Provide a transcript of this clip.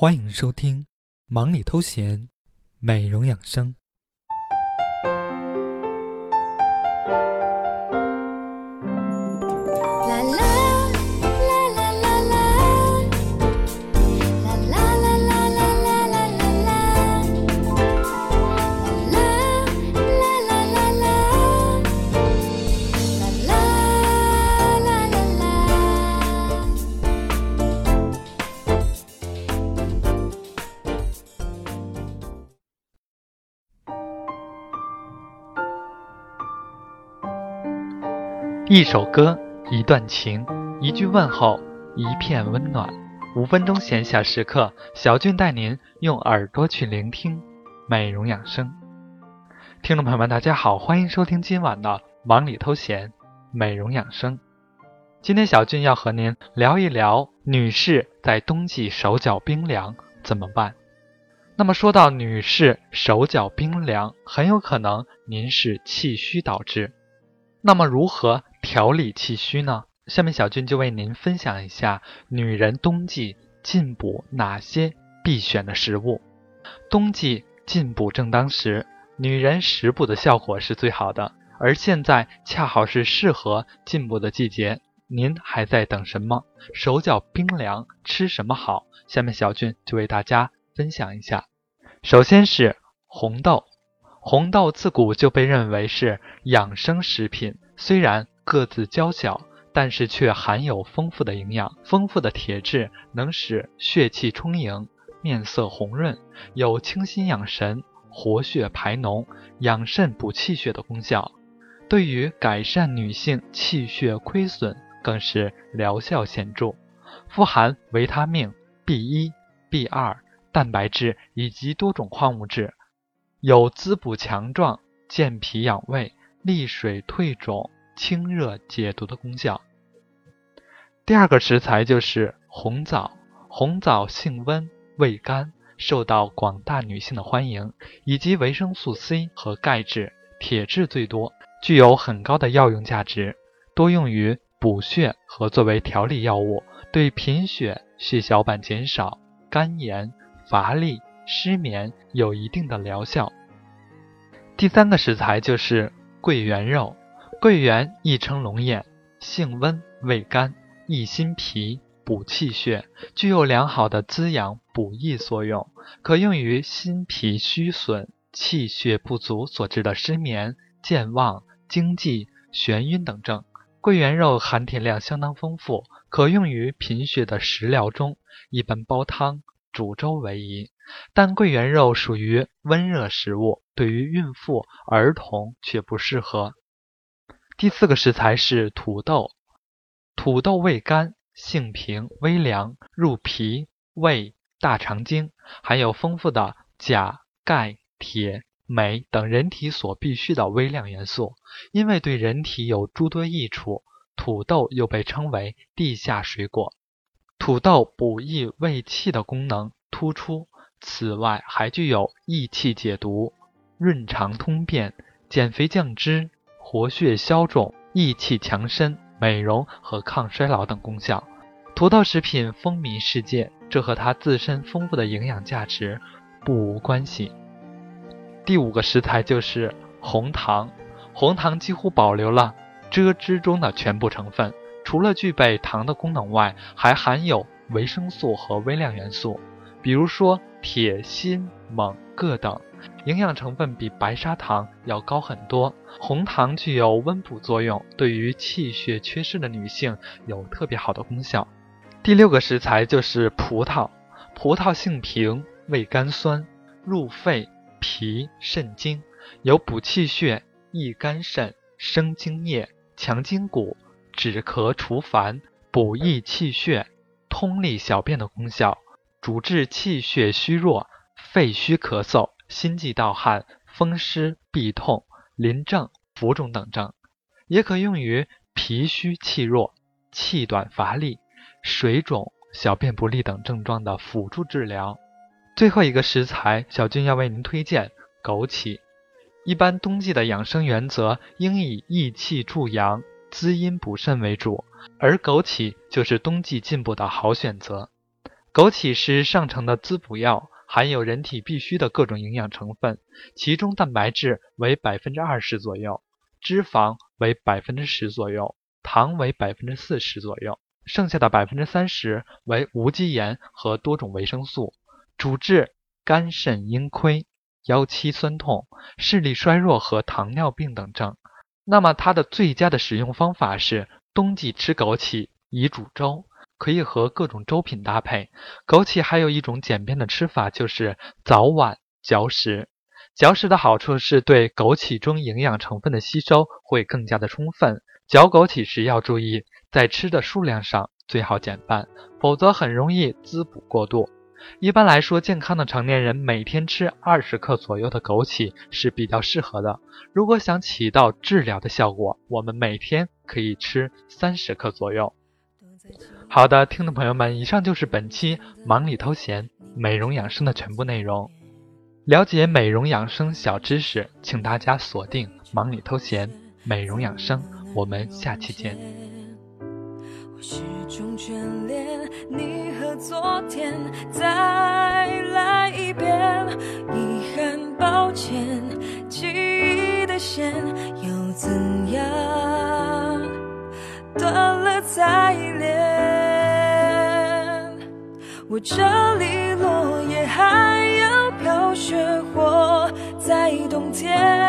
欢迎收听《忙里偷闲》，美容养生。一首歌，一段情，一句问候，一片温暖。五分钟闲暇时刻，小俊带您用耳朵去聆听美容养生。听众朋友们，大家好，欢迎收听今晚的忙里偷闲美容养生。今天小俊要和您聊一聊女士在冬季手脚冰凉怎么办。那么说到女士手脚冰凉，很有可能您是气虚导致。那么如何调理气虚呢？下面小俊就为您分享一下女人冬季进补哪些必选的食物。冬季进补正当时，女人食补的效果是最好的，而现在恰好是适合进补的季节。您还在等什么？手脚冰凉，吃什么好？下面小俊就为大家分享一下。首先是红豆。红豆自古就被认为是养生食品，虽然个子娇小，但是却含有丰富的营养。丰富的铁质能使血气充盈，面色红润，有清心养神、活血排脓、养肾补气血的功效。对于改善女性气血亏损，更是疗效显著。富含维他命 B 一、B 二、蛋白质以及多种矿物质。有滋补强壮、健脾养胃、利水退肿、清热解毒的功效。第二个食材就是红枣。红枣性温、味甘，受到广大女性的欢迎，以及维生素 C 和钙质、铁质最多，具有很高的药用价值，多用于补血和作为调理药物，对贫血、血小板减少、肝炎、乏力。失眠有一定的疗效。第三个食材就是桂圆肉。桂圆亦称龙眼，性温味甘，益心脾，补气血，具有良好的滋养补益作用，可用于心脾虚损、气血不足所致的失眠、健忘、惊悸、眩晕等症。桂圆肉含铁量相当丰富，可用于贫血的食疗中，一般煲汤、煮粥为宜。但桂圆肉属于温热食物，对于孕妇、儿童却不适合。第四个食材是土豆，土豆味甘，性平，微凉，入脾、胃、大肠经，含有丰富的钾、钙、铁、镁等人体所必需的微量元素。因为对人体有诸多益处，土豆又被称为地下水果。土豆补益胃气的功能突出。此外，还具有益气解毒、润肠通便、减肥降脂、活血消肿、益气强身、美容和抗衰老等功效。土豆食品风靡世界，这和它自身丰富的营养价值不无关系。第五个食材就是红糖，红糖几乎保留了蔗汁中的全部成分，除了具备糖的功能外，还含有维生素和微量元素。比如说铁、锌、锰、铬等，营养成分比白砂糖要高很多。红糖具有温补作用，对于气血缺失的女性有特别好的功效。第六个食材就是葡萄，葡萄性平，味甘酸，入肺、脾、肾经，有补气血、益肝肾、生津液、强筋骨、止咳除烦、补益气血、通利小便的功效。主治气血虚弱、肺虚咳嗽、心悸盗汗、风湿痹痛、淋症、浮肿等症，也可用于脾虚气弱、气短乏力、水肿、小便不利等症状的辅助治疗。最后一个食材，小俊要为您推荐枸杞。一般冬季的养生原则应以益气助阳、滋阴补肾为主，而枸杞就是冬季进补的好选择。枸杞是上乘的滋补药，含有人体必需的各种营养成分，其中蛋白质为百分之二十左右，脂肪为百分之十左右，糖为百分之四十左右，剩下的百分之三十为无机盐和多种维生素，主治肝肾阴亏、腰膝酸痛、视力衰弱和糖尿病等症。那么它的最佳的使用方法是冬季吃枸杞，以煮粥。可以和各种粥品搭配。枸杞还有一种简便的吃法，就是早晚嚼食。嚼食的好处是对枸杞中营养成分的吸收会更加的充分。嚼枸杞时要注意，在吃的数量上最好减半，否则很容易滋补过度。一般来说，健康的成年人每天吃二十克左右的枸杞是比较适合的。如果想起到治疗的效果，我们每天可以吃三十克左右。好的，听众朋友们，以上就是本期忙里偷闲美容养生的全部内容。了解美容养生小知识，请大家锁定忙里偷闲美容养生。我们下期见。我始终眷恋你和昨天，再来一遍。这里落叶还要飘雪或在冬天。